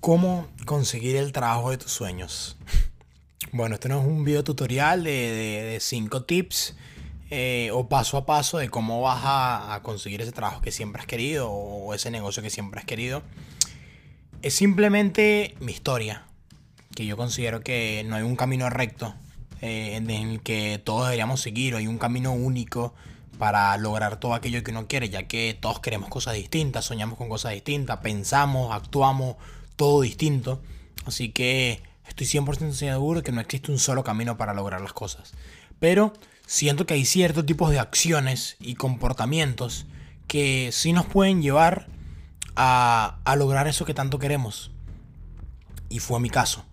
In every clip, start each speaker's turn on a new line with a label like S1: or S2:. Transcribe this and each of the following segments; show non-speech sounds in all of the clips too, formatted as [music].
S1: ¿Cómo conseguir el trabajo de tus sueños? Bueno, este no es un video tutorial de 5 tips eh, o paso a paso de cómo vas a, conseguir ese trabajo que siempre has querido o ese negocio que siempre has querido. Es simplemente mi historia, que yo considero que no hay un camino recto eh, en el que todos deberíamos seguir, o hay un camino único para lograr todo aquello que uno quiere, ya que todos queremos cosas distintas, soñamos con cosas distintas, pensamos, actuamos, todo distinto. Así que estoy 100% seguro que no existe un solo camino para lograr las cosas. Pero siento que hay ciertos tipos de acciones y comportamientos que sí nos pueden llevar a, lograr eso que tanto queremos. Y fue mi caso.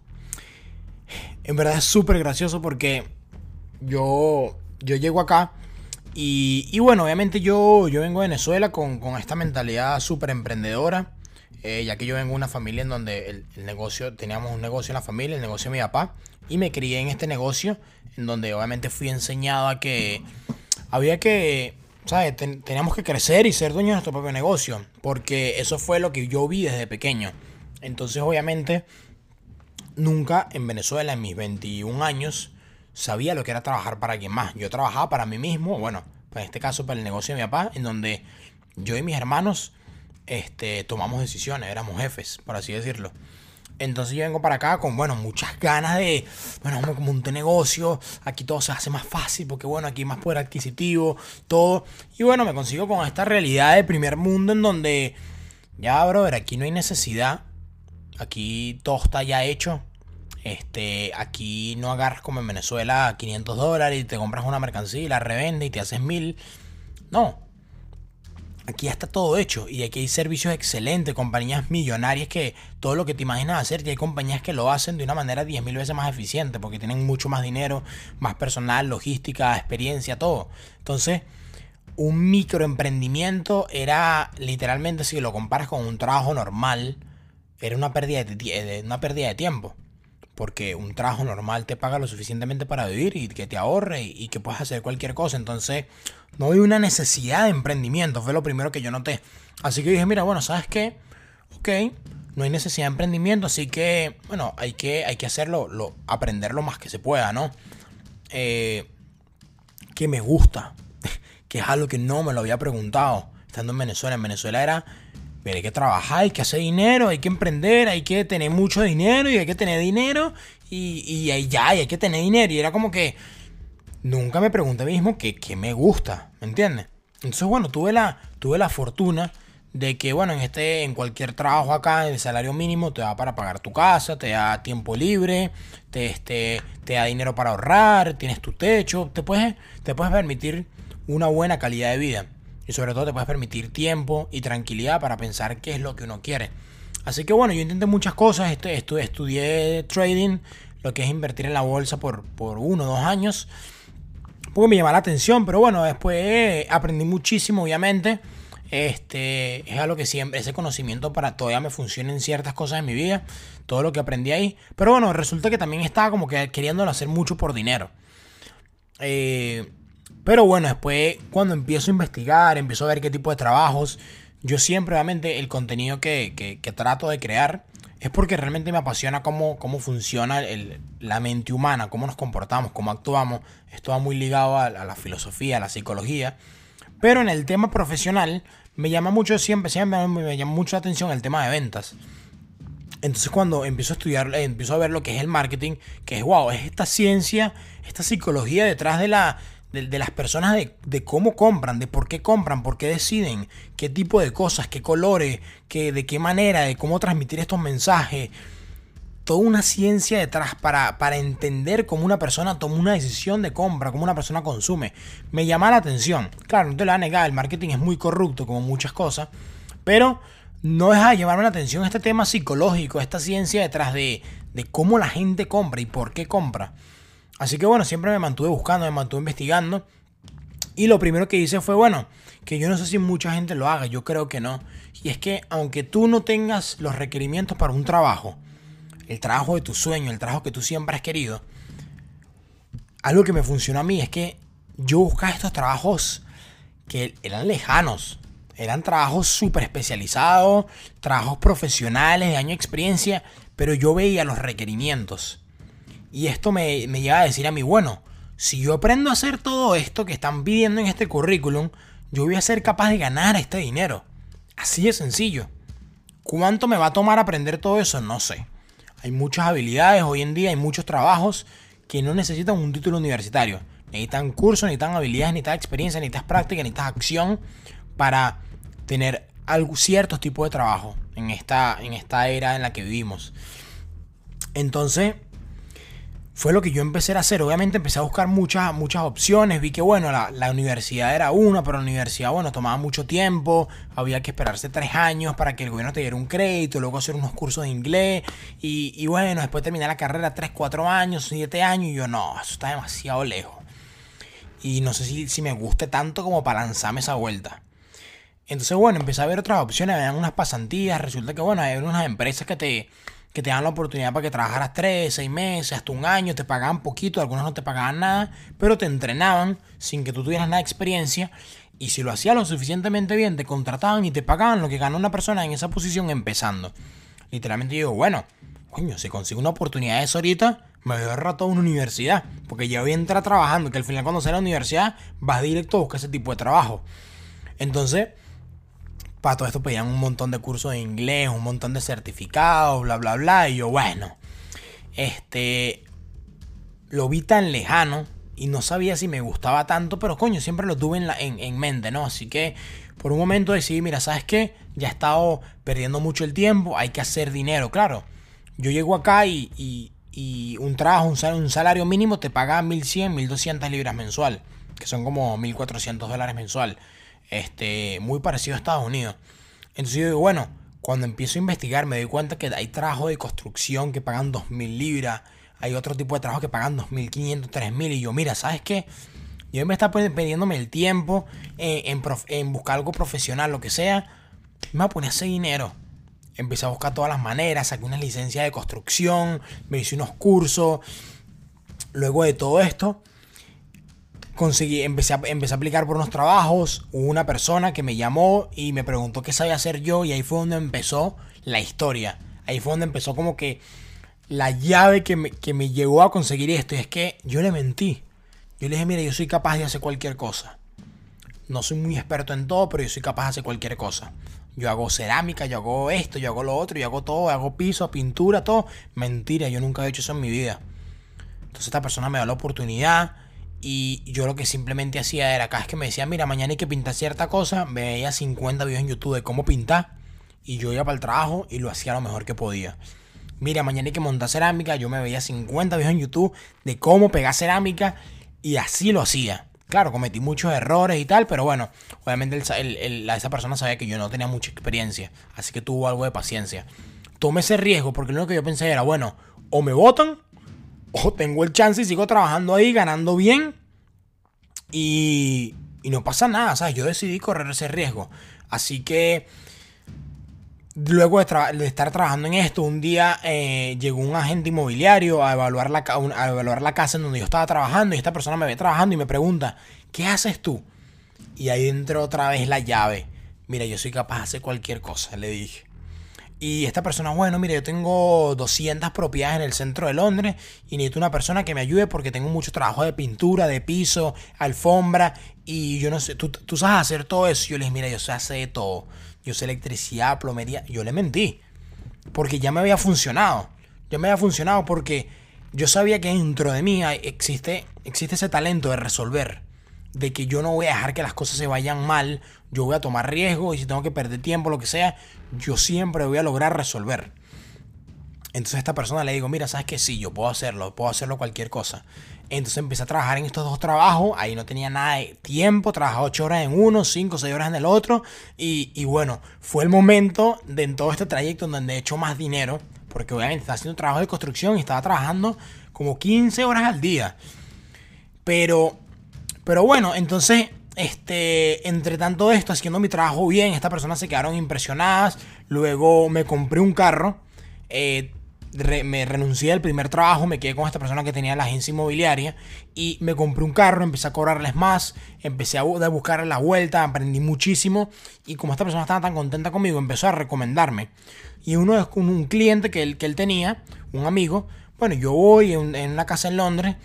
S1: En verdad es súper gracioso porque yo, yo llego acá y, bueno, obviamente yo, yo vengo de Venezuela con, esta mentalidad súper emprendedora, eh, ya que yo vengo de una familia en donde el, negocio, teníamos un negocio en la familia, el negocio de mi papá, y me crié en este negocio, en donde obviamente fui enseñado a que había que, ¿sabes? teníamos que crecer y ser dueños de nuestro propio negocio, porque eso fue lo que yo vi desde pequeño. Entonces, obviamente, nunca en Venezuela, en mis 21 años, sabía lo que era trabajar para alguien más. Yo trabajaba para mí mismo, bueno, en este caso para el negocio de mi papá, en donde yo y mis hermanos este, tomamos decisiones, éramos jefes, por así decirlo. Entonces yo vengo para acá con, bueno, muchas ganas de, bueno, me monté negocio, aquí todo se hace más fácil porque, bueno, aquí hay más poder adquisitivo, todo. Y bueno, me consigo con esta realidad de primer mundo en donde, ya, brother, aquí no hay necesidad, aquí todo está ya hecho, este, aquí no agarras como en Venezuela 500 dólares y te compras una mercancía y la revendes y te haces mil. No. Aquí ya está todo hecho y aquí hay servicios excelentes, compañías millonarias que todo lo que te imaginas hacer y hay compañías que lo hacen de una manera 10.000 veces más eficiente porque tienen mucho más dinero, más personal, logística, experiencia, todo. Entonces, un microemprendimiento era literalmente, si lo comparas con un trabajo normal, era una pérdida de, una pérdida de tiempo porque un trabajo normal te paga lo suficientemente para vivir y que te ahorre y, que puedas hacer cualquier cosa. Entonces, no hay una necesidad de emprendimiento, fue lo primero que yo noté. Así que dije, mira, bueno, ¿sabes qué? Ok, no hay necesidad de emprendimiento, así que, bueno, hay que, hay que hacerlo, lo, aprender lo más que se pueda, ¿no? Eh, que me gusta, [laughs] que es algo que no me lo había preguntado estando en Venezuela. En Venezuela era pero hay que trabajar, hay que hacer dinero, hay que emprender, hay que tener mucho dinero y hay que tener dinero y, y ya, hay que tener dinero. Y era como que nunca me pregunté a mí mismo qué me gusta, ¿me entiendes? Entonces, bueno, tuve la, tuve la fortuna de que, bueno, en este, en cualquier trabajo acá, el salario mínimo te da para pagar tu casa, te da tiempo libre, te, este, te da dinero para ahorrar, tienes tu techo, te puedes, te puedes permitir una buena calidad de vida. Y sobre todo te puedes permitir tiempo y tranquilidad para pensar qué es lo que uno quiere. Así que bueno, yo intenté muchas cosas. Estu estudié trading, lo que es invertir en la bolsa por, por uno o dos años. Porque me llama la atención, pero bueno, después aprendí muchísimo, obviamente. Este es algo que siempre, ese conocimiento para todavía me funciona en ciertas cosas en mi vida. Todo lo que aprendí ahí. Pero bueno, resulta que también estaba como que queriéndolo hacer mucho por dinero. Eh, pero bueno, después cuando empiezo a investigar, empiezo a ver qué tipo de trabajos, yo siempre obviamente el contenido que, trato de crear es porque realmente me apasiona cómo, cómo funciona la mente humana, cómo nos comportamos, cómo actuamos. Esto va muy ligado a, la filosofía, a la psicología. Pero en el tema profesional me llama mucho siempre, siempre me llama mucho la atención el tema de ventas. Entonces cuando empiezo a estudiar, empiezo a ver lo que es el marketing, que es wow, es esta ciencia, esta psicología detrás de la, de, las personas de, cómo compran, de por qué compran, por qué deciden, qué tipo de cosas, qué colores, qué, de qué manera, de cómo transmitir estos mensajes. Toda una ciencia detrás para, para entender cómo una persona toma una decisión de compra, cómo una persona consume. Me llama la atención. Claro, no te lo voy a negar, el marketing es muy corrupto como muchas cosas, pero no deja de llamarme la atención este tema psicológico, esta ciencia detrás de, de cómo la gente compra y por qué compra. Así que bueno, siempre me mantuve buscando, me mantuve investigando. Y lo primero que hice fue, bueno, que yo no sé si mucha gente lo haga, yo creo que no. Y es que aunque tú no tengas los requerimientos para un trabajo, el trabajo de tu sueño, el trabajo que tú siempre has querido, algo que me funcionó a mí es que yo buscaba estos trabajos que eran lejanos. Eran trabajos súper especializados, trabajos profesionales de año de experiencia, pero yo veía los requerimientos. Y esto me, me lleva a decir a mí, bueno, si yo aprendo a hacer todo esto que están pidiendo en este currículum, yo voy a ser capaz de ganar este dinero. Así de sencillo. ¿Cuánto me va a tomar aprender todo eso? No sé. Hay muchas habilidades hoy en día, hay muchos trabajos que no necesitan un título universitario. Necesitan cursos, necesitan habilidades, necesitan experiencia, necesitan práctica, necesitan acción para tener algo, ciertos tipos de trabajo en esta, en esta era en la que vivimos. Entonces, fue lo que yo empecé a hacer. Obviamente empecé a buscar muchas, muchas opciones. Vi que, bueno, la, universidad era una, pero la universidad, bueno, tomaba mucho tiempo. Había que esperarse tres años para que el gobierno te diera un crédito, luego hacer unos cursos de inglés. Y, y bueno, después terminar la carrera tres, cuatro años, siete años. Y yo, no, eso está demasiado lejos. Y no sé si, si me guste tanto como para lanzarme esa vuelta. Entonces, bueno, empecé a ver otras opciones. Habían unas pasantías. Resulta que, bueno, hay unas empresas que te que te dan la oportunidad para que trabajaras 3, 6 meses, hasta un año, te pagaban poquito, algunos no te pagaban nada, pero te entrenaban sin que tú tuvieras nada de experiencia. Y si lo hacías lo suficientemente bien, te contrataban y te pagaban lo que ganó una persona en esa posición empezando. Literalmente digo, bueno, coño, si consigo una oportunidad de eso ahorita, me voy a ahorrar toda una universidad. Porque ya voy a entrar trabajando, que al final cuando sale a la universidad vas directo a buscar ese tipo de trabajo. Entonces, para todo esto pedían un montón de cursos de inglés, un montón de certificados, bla, bla, bla. Y yo, bueno, este, lo vi tan lejano y no sabía si me gustaba tanto, pero coño, siempre lo tuve en, en, mente, ¿no? Así que por un momento decidí, mira, ¿sabes qué? Ya he estado perdiendo mucho el tiempo, hay que hacer dinero, claro. Yo llego acá y, y, un trabajo, un salario, un salario mínimo te paga 1100, 1200 libras mensual, que son como 1400 dólares mensual este, muy parecido a Estados Unidos. Entonces yo digo, bueno, cuando empiezo a investigar me doy cuenta que hay trabajos de construcción que pagan 2.000 libras, hay otro tipo de trabajo que pagan 2.500, 3.000 y yo, mira, ¿sabes qué? Yo me está perdiéndome el tiempo en, en, buscar algo profesional, lo que sea, me voy a poner ese dinero. Empecé a buscar todas las maneras, saqué una licencia de construcción, me hice unos cursos. Luego de todo esto, conseguí, empecé a, empecé a aplicar por unos trabajos. Hubo una persona que me llamó y me preguntó qué sabía hacer yo y ahí fue donde empezó la historia. Ahí fue donde empezó como que la llave que me, que me llegó a conseguir esto. Y es que yo le mentí. Yo le dije, mira, yo soy capaz de hacer cualquier cosa. No soy muy experto en todo, pero yo soy capaz de hacer cualquier cosa. Yo hago cerámica, yo hago esto, yo hago lo otro, yo hago todo, hago piso, pintura, todo. Mentira, yo nunca he hecho eso en mi vida. Entonces esta persona me da la oportunidad y yo lo que simplemente hacía era, cada vez que me decía, mira, mañana hay que pintar cierta cosa, veía 50 videos en YouTube de cómo pintar. Y yo iba para el trabajo y lo hacía lo mejor que podía. Mira, mañana hay que montar cerámica, yo me veía 50 videos en YouTube de cómo pegar cerámica y así lo hacía. Claro, cometí muchos errores y tal, pero bueno, obviamente esa persona sabía que yo no tenía mucha experiencia, así que tuvo algo de paciencia. Tomé ese riesgo porque lo único que yo pensé era, bueno, o me votan o tengo el chance y sigo trabajando ahí, ganando bien. Y, no pasa nada, ¿sabes? Yo decidí correr ese riesgo. Así que luego de, estar trabajando en esto, un día eh, llegó un agente inmobiliario a evaluar, la, a evaluar la casa en donde yo estaba trabajando y esta persona me ve trabajando y me pregunta, ¿qué haces tú? Y ahí entró otra vez la llave. Mira, yo soy capaz de hacer cualquier cosa, le dije. Y esta persona, bueno, mire, yo tengo 200 propiedades en el centro de Londres y necesito una persona que me ayude porque tengo mucho trabajo de pintura, de piso, alfombra y yo no sé, tú, tú sabes hacer todo eso. Yo les mira, yo sé hacer todo. Yo sé electricidad, plomería. Yo le mentí porque ya me había funcionado. Ya me había funcionado porque yo sabía que dentro de mí existe, existe ese talento de resolver de que yo no voy a dejar que las cosas se vayan mal, yo voy a tomar riesgo y si tengo que perder tiempo, lo que sea, yo siempre voy a lograr resolver. Entonces a esta persona le digo, mira, ¿sabes que Sí, yo puedo hacerlo, puedo hacerlo cualquier cosa. Entonces empecé a trabajar en estos dos trabajos, ahí no tenía nada de tiempo, trabajaba 8 horas en uno, 5, 6 horas en el otro, y, y, bueno, fue el momento de en todo este trayecto en donde he hecho más dinero, porque obviamente estaba haciendo trabajo de construcción y estaba trabajando como 15 horas al día. Pero pero bueno, entonces, este, entre tanto esto, haciendo mi trabajo bien, estas personas se quedaron impresionadas. Luego me compré un carro. Eh, me renuncié al primer trabajo, me quedé con esta persona que tenía la agencia inmobiliaria y me compré un carro, empecé a cobrarles más, empecé a, buscar la vuelta, aprendí muchísimo y como esta persona estaba tan contenta conmigo, empezó a recomendarme. Y uno es un, un cliente que él, que él tenía, un amigo, bueno, yo voy en, en una casa en Londres,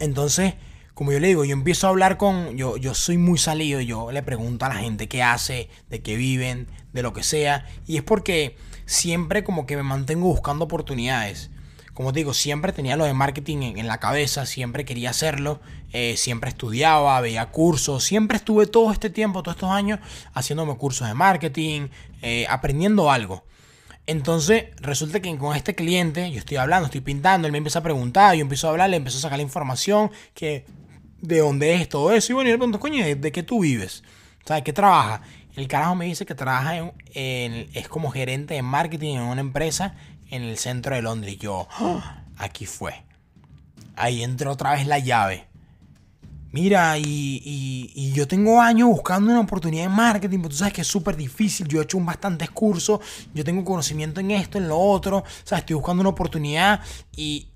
S1: entonces como yo le digo, yo empiezo a hablar con, yo, yo soy muy salido, yo le pregunto a la gente qué hace, de qué viven, de lo que sea, y es porque siempre como que me mantengo buscando oportunidades. Como te digo, siempre tenía lo de marketing en, la cabeza, siempre quería hacerlo, eh, siempre estudiaba, veía cursos, siempre estuve todo este tiempo, todos estos años, haciéndome cursos de marketing, eh, aprendiendo algo. Entonces, resulta que con este cliente, yo estoy hablando, estoy pintando, él me empieza a preguntar, yo empiezo a hablar, le empiezo a sacar la información, que de dónde es todo eso. Y bueno, y le pregunto, coño, ¿de qué tú vives? ¿Sabes qué trabaja? El carajo me dice que trabaja en, es como gerente de marketing en una empresa en el centro de Londres. Y yo, ¡Ah! aquí fue. Ahí entró otra vez la llave. Mira, y, yo tengo años buscando una oportunidad en marketing, pero tú sabes que es súper difícil. Yo he hecho un bastantes cursos, yo tengo conocimiento en esto, en lo otro. O sea, estoy buscando una oportunidad y,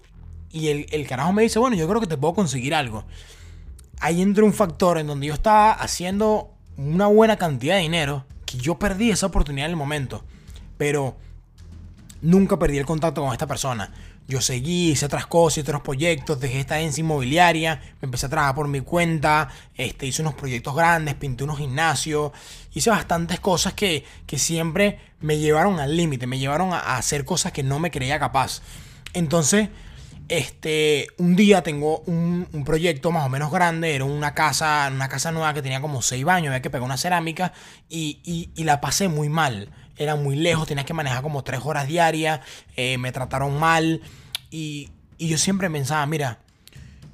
S1: y el, el carajo me dice, bueno, yo creo que te puedo conseguir algo ahí entra un factor en donde yo estaba haciendo una buena cantidad de dinero, que yo perdí esa oportunidad en el momento, pero nunca perdí el contacto con esta persona. Yo seguí, hice otras cosas, otros proyectos, dejé esta agencia inmobiliaria, me empecé a trabajar por mi cuenta, este, hice unos proyectos grandes, pinté unos gimnasios, hice bastantes cosas que, que siempre me llevaron al límite, me llevaron a hacer cosas que no me creía capaz. Entonces, este, un día tengo un, proyecto más o menos grande, era una casa, una casa nueva que tenía como seis baños, había que pegar una cerámica y, la pasé muy mal. Era muy lejos, tenía que manejar como tres horas diarias, eh, me trataron mal y, y yo siempre pensaba, mira,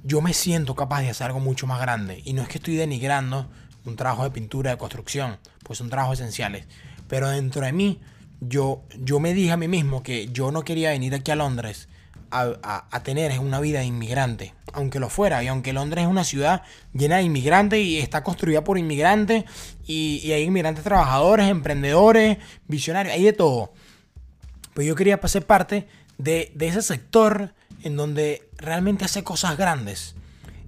S1: yo me siento capaz de hacer algo mucho más grande. Y no es que estoy denigrando un trabajo de pintura, de construcción, pues son trabajos esenciales. Pero dentro de mí, yo, yo me dije a mí mismo que yo no quería venir aquí a Londres a, tener es una vida de inmigrante, aunque lo fuera, y aunque Londres es una ciudad llena de inmigrantes y está construida por inmigrantes, y, hay inmigrantes trabajadores, emprendedores, visionarios, hay de todo. Pues yo quería ser parte de, de ese sector en donde realmente hace cosas grandes.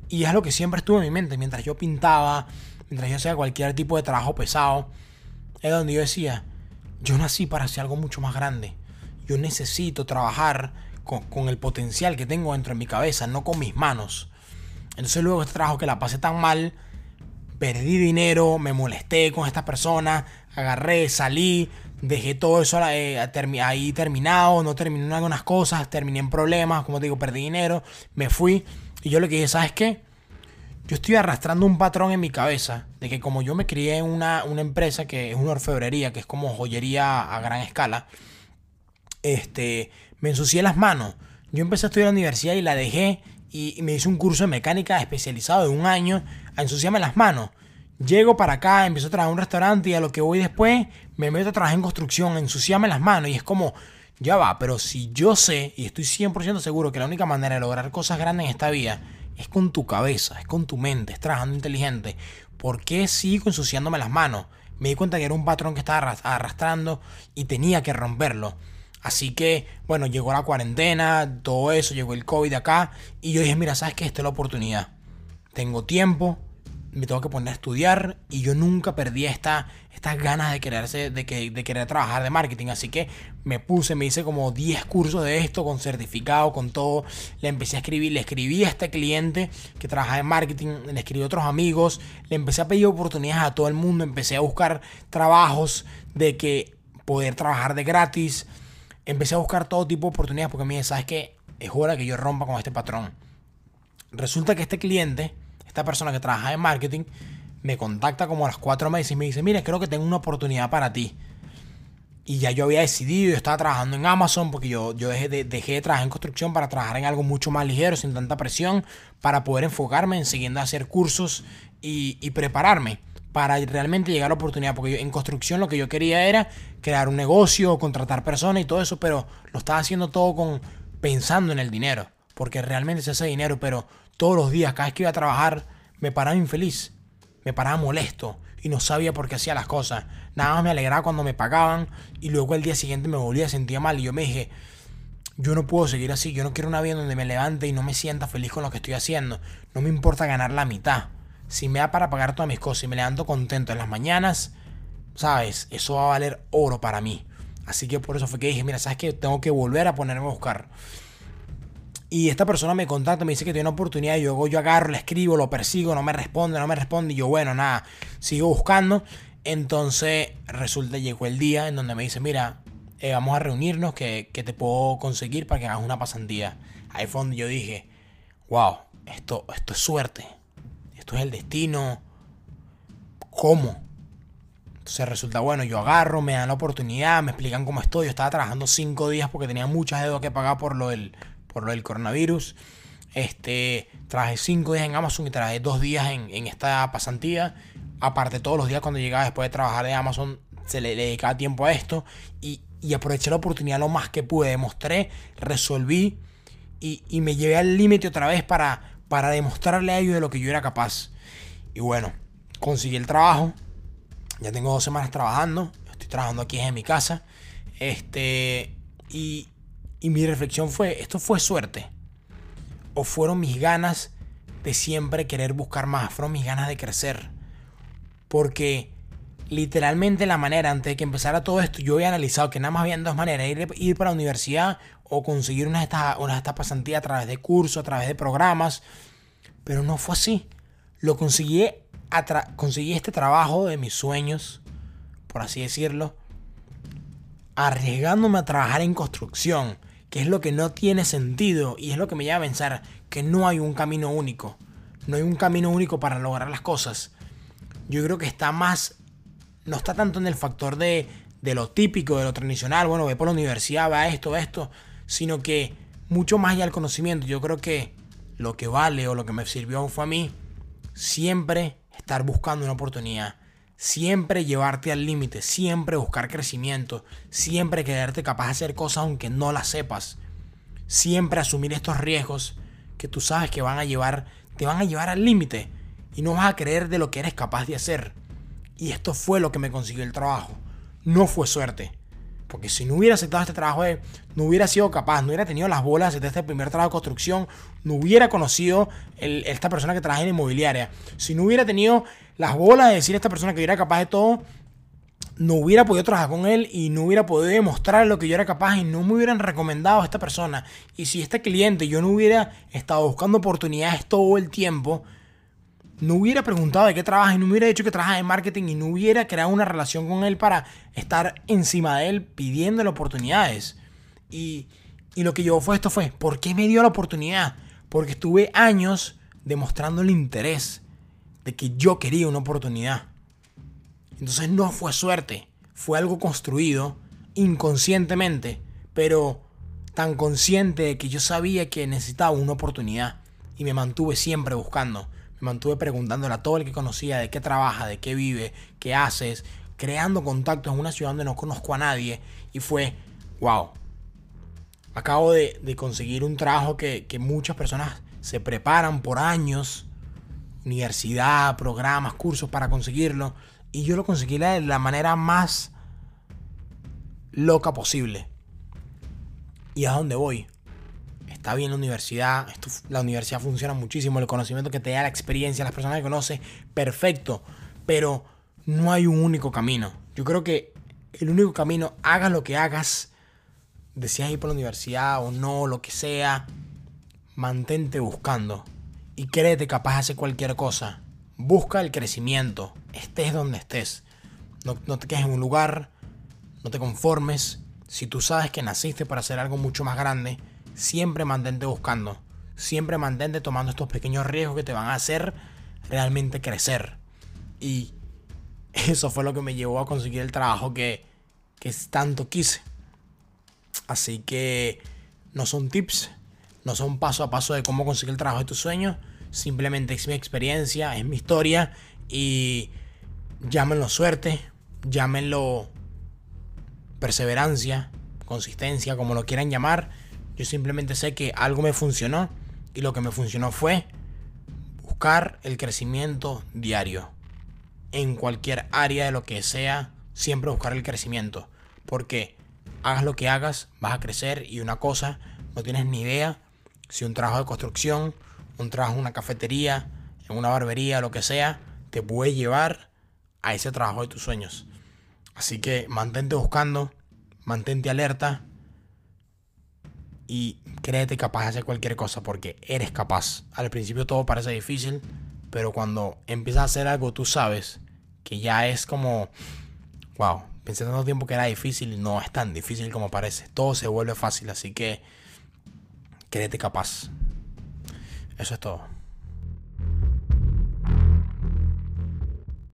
S1: Y es lo que siempre estuvo en mi mente, mientras yo pintaba, mientras yo hacía cualquier tipo de trabajo pesado, es donde yo decía, yo nací para hacer algo mucho más grande. Yo necesito trabajar con, el potencial que tengo dentro de mi cabeza, no con mis manos. Entonces luego este trabajo que la pasé tan mal, perdí dinero, me molesté con esta persona, agarré, salí, dejé todo eso eh, ahí terminado, no terminé en algunas cosas, terminé en problemas, como te digo, perdí dinero, me fui. Y yo que dije, ¿sabes qué? Yo estoy arrastrando un patrón en mi cabeza de que como yo me crié en una, una empresa que es una orfebrería, que es como joyería a gran escala, este, me ensucié las manos. Yo empecé a estudiar en la universidad y la dejé y me hice un curso de mecánica especializado de un año a ensuciarme las manos. Llego para acá, empiezo a trabajar en un restaurante y a lo que voy después me meto a trabajar en construcción, ensuciarme las manos y es como, ya va, pero si yo sé y estoy 100% seguro que la única manera de lograr cosas grandes en esta vida es con tu cabeza, es con tu mente, es trabajando inteligente, ¿por qué sigo ensuciándome las manos? Me di cuenta que era un patrón que estaba arrastrando y tenía que romperlo. Así que, bueno, llegó la cuarentena, todo eso, llegó el COVID acá. Y yo dije, mira, ¿sabes qué? Esta es la oportunidad. Tengo tiempo, me tengo que poner a estudiar. Y yo nunca perdí esta, estas ganas de, quererse, de, que, de querer trabajar de marketing. Así que me puse, me hice como 10 cursos de esto, con certificado, con todo. Le empecé a escribir, le escribí a este cliente que trabaja en marketing, le escribí a otros amigos. Le empecé a pedir oportunidades a todo el mundo. Empecé a buscar trabajos de que poder trabajar de gratis empecé a buscar todo tipo de oportunidades porque me dije, ¿sabes qué? Es hora que yo rompa con este patrón. Resulta que este cliente, esta persona que trabaja en marketing, me contacta como a las cuatro meses y me dice, mira, creo que tengo una oportunidad para ti. Y ya yo había decidido, yo estaba trabajando en Amazon porque yo, yo dejé, de, dejé de trabajar en construcción para trabajar en algo mucho más ligero, sin tanta presión, para poder enfocarme en siguiendo a hacer cursos y, y prepararme para realmente llegar a la oportunidad. Porque en construcción lo que yo quería era crear un negocio, contratar personas y todo eso, pero lo estaba haciendo todo con pensando en el dinero. Porque realmente se hace dinero, pero todos los días, cada vez que iba a trabajar, me paraba infeliz, me paraba molesto y no sabía por qué hacía las cosas. Nada más me alegraba cuando me pagaban y luego el día siguiente me volvía a sentir mal y yo me dije, yo no puedo seguir así. Yo no quiero una vida donde me levante y no me sienta feliz con lo que estoy haciendo. No me importa ganar la mitad. Si me da para pagar todas mis cosas y me levanto contento en las mañanas, ¿sabes? Eso va a valer oro para mí. Así que por eso fue que dije, mira, ¿sabes qué? Tengo que volver a ponerme a buscar. Y esta persona me contacta, me dice que tiene una oportunidad. Yo, yo agarro, le escribo, lo persigo, no me responde, no me responde. Y yo, bueno, nada, sigo buscando. Entonces resulta, llegó el día en donde me dice, mira, eh, vamos a reunirnos, que, te puedo conseguir para que hagas una pasantía. Ahí fue donde yo dije, wow, esto, esto es suerte, esto es el destino. ¿Cómo? Entonces resulta bueno, yo agarro, me dan la oportunidad, me explican cómo estoy. Yo estaba trabajando cinco días porque tenía muchas deudas que pagar por lo del, por lo del coronavirus. Este, trabajé cinco días en Amazon y trabajé dos días en, en esta pasantía. Aparte, todos los días cuando llegaba después de trabajar de Amazon, se le, dedicaba tiempo a esto. Y, y aproveché la oportunidad lo más que pude. Demostré, resolví y, me llevé al límite otra vez para, para demostrarle a ellos de lo que yo era capaz. Y bueno, conseguí el trabajo. Ya tengo dos semanas trabajando. Estoy trabajando aquí en mi casa. Este. Y, y mi reflexión fue: ¿esto fue suerte? ¿O fueron mis ganas de siempre querer buscar más? Fueron mis ganas de crecer. Porque literalmente la manera, antes de que empezara todo esto, yo había analizado que nada más había dos maneras, ir, ir para la universidad o conseguir una de estas, una de pasantías a través de cursos, a través de programas, pero no fue así. Lo conseguí, conseguí este trabajo de mis sueños, por así decirlo, arriesgándome a trabajar en construcción, que es lo que no tiene sentido y es lo que me lleva a pensar que no hay un camino único. No hay un camino único para lograr las cosas. Yo creo que está más no está tanto en el factor de, de lo típico, de lo tradicional, bueno, ve por la universidad, va esto, esto, sino que mucho más allá del conocimiento. Yo creo que lo que vale o lo que me sirvió fue a mí siempre estar buscando una oportunidad, siempre llevarte al límite, siempre buscar crecimiento, siempre quedarte capaz de hacer cosas aunque no las sepas, siempre asumir estos riesgos que tú sabes que van a llevar, te van a llevar al límite y no vas a creer de lo que eres capaz de hacer. Y esto fue lo que me consiguió el trabajo. No fue suerte. Porque si no hubiera aceptado este trabajo, eh, no hubiera sido capaz, no hubiera tenido las bolas de este primer trabajo de construcción, no hubiera conocido esta persona que trabaja en inmobiliaria. Si no hubiera tenido las bolas de decir a esta persona que yo era capaz de todo, no hubiera podido trabajar con él y no hubiera podido demostrar lo que yo era capaz y no me hubieran recomendado a esta persona. Y si este cliente yo no hubiera estado buscando oportunidades todo el tiempo, no hubiera preguntado de qué trabaja y no hubiera dicho que trabaja en marketing y no hubiera creado una relación con él para estar encima de él pidiéndole oportunidades. Y, y lo que llevó fue esto fue, ¿por qué me dio la oportunidad? Porque estuve años demostrando el interés de que yo quería una oportunidad. Entonces no fue suerte, fue algo construido inconscientemente, pero tan consciente de que yo sabía que necesitaba una oportunidad y me mantuve siempre buscando mantuve preguntándole a todo el que conocía de qué trabaja, de qué vive, qué haces, creando contactos en una ciudad donde no conozco a nadie. Y fue, wow, acabo de, conseguir un trabajo que, muchas personas se preparan por años, universidad, programas, cursos para conseguirlo. Y yo lo conseguí de la manera más loca posible. ¿Y a dónde voy? Está bien la universidad, la universidad funciona muchísimo, el conocimiento que te da, la experiencia, las personas que conoces, perfecto, pero no hay un único camino. Yo creo que el único camino, hagas lo que hagas, deseas ir por la universidad o no, lo que sea, mantente buscando y créete capaz de hacer cualquier cosa. Busca el crecimiento, estés donde estés. No, no te quedes en un lugar, no te conformes. Si tú sabes que naciste para hacer algo mucho más grande, siempre mantente buscando. Siempre mantente tomando estos pequeños riesgos que te van a hacer realmente crecer. Y [laughs] eso fue lo que me llevó a conseguir el trabajo que, que tanto quise. Así que no son tips, no son paso a paso de cómo conseguir el trabajo de tus sueños. Simplemente es mi experiencia, es mi historia. Y llámenlo suerte, llámenlo perseverancia, consistencia, como lo quieran llamar yo simplemente sé que algo me funcionó y lo que me funcionó fue buscar el crecimiento diario. En cualquier área de lo que sea, siempre buscar el crecimiento. Porque hagas lo que hagas, vas a crecer y una cosa, no tienes ni idea si un trabajo de construcción, un trabajo en una cafetería, en una barbería, lo que sea, te puede llevar a ese trabajo de tus sueños. Así que mantente buscando, mantente alerta y créete capaz de hacer cualquier cosa porque eres capaz. Al principio todo parece difícil, pero cuando empiezas a hacer algo tú sabes que ya es como, wow, pensé tanto tiempo que era difícil no es tan difícil como parece. Todo se vuelve fácil, así que créete capaz. Eso es todo.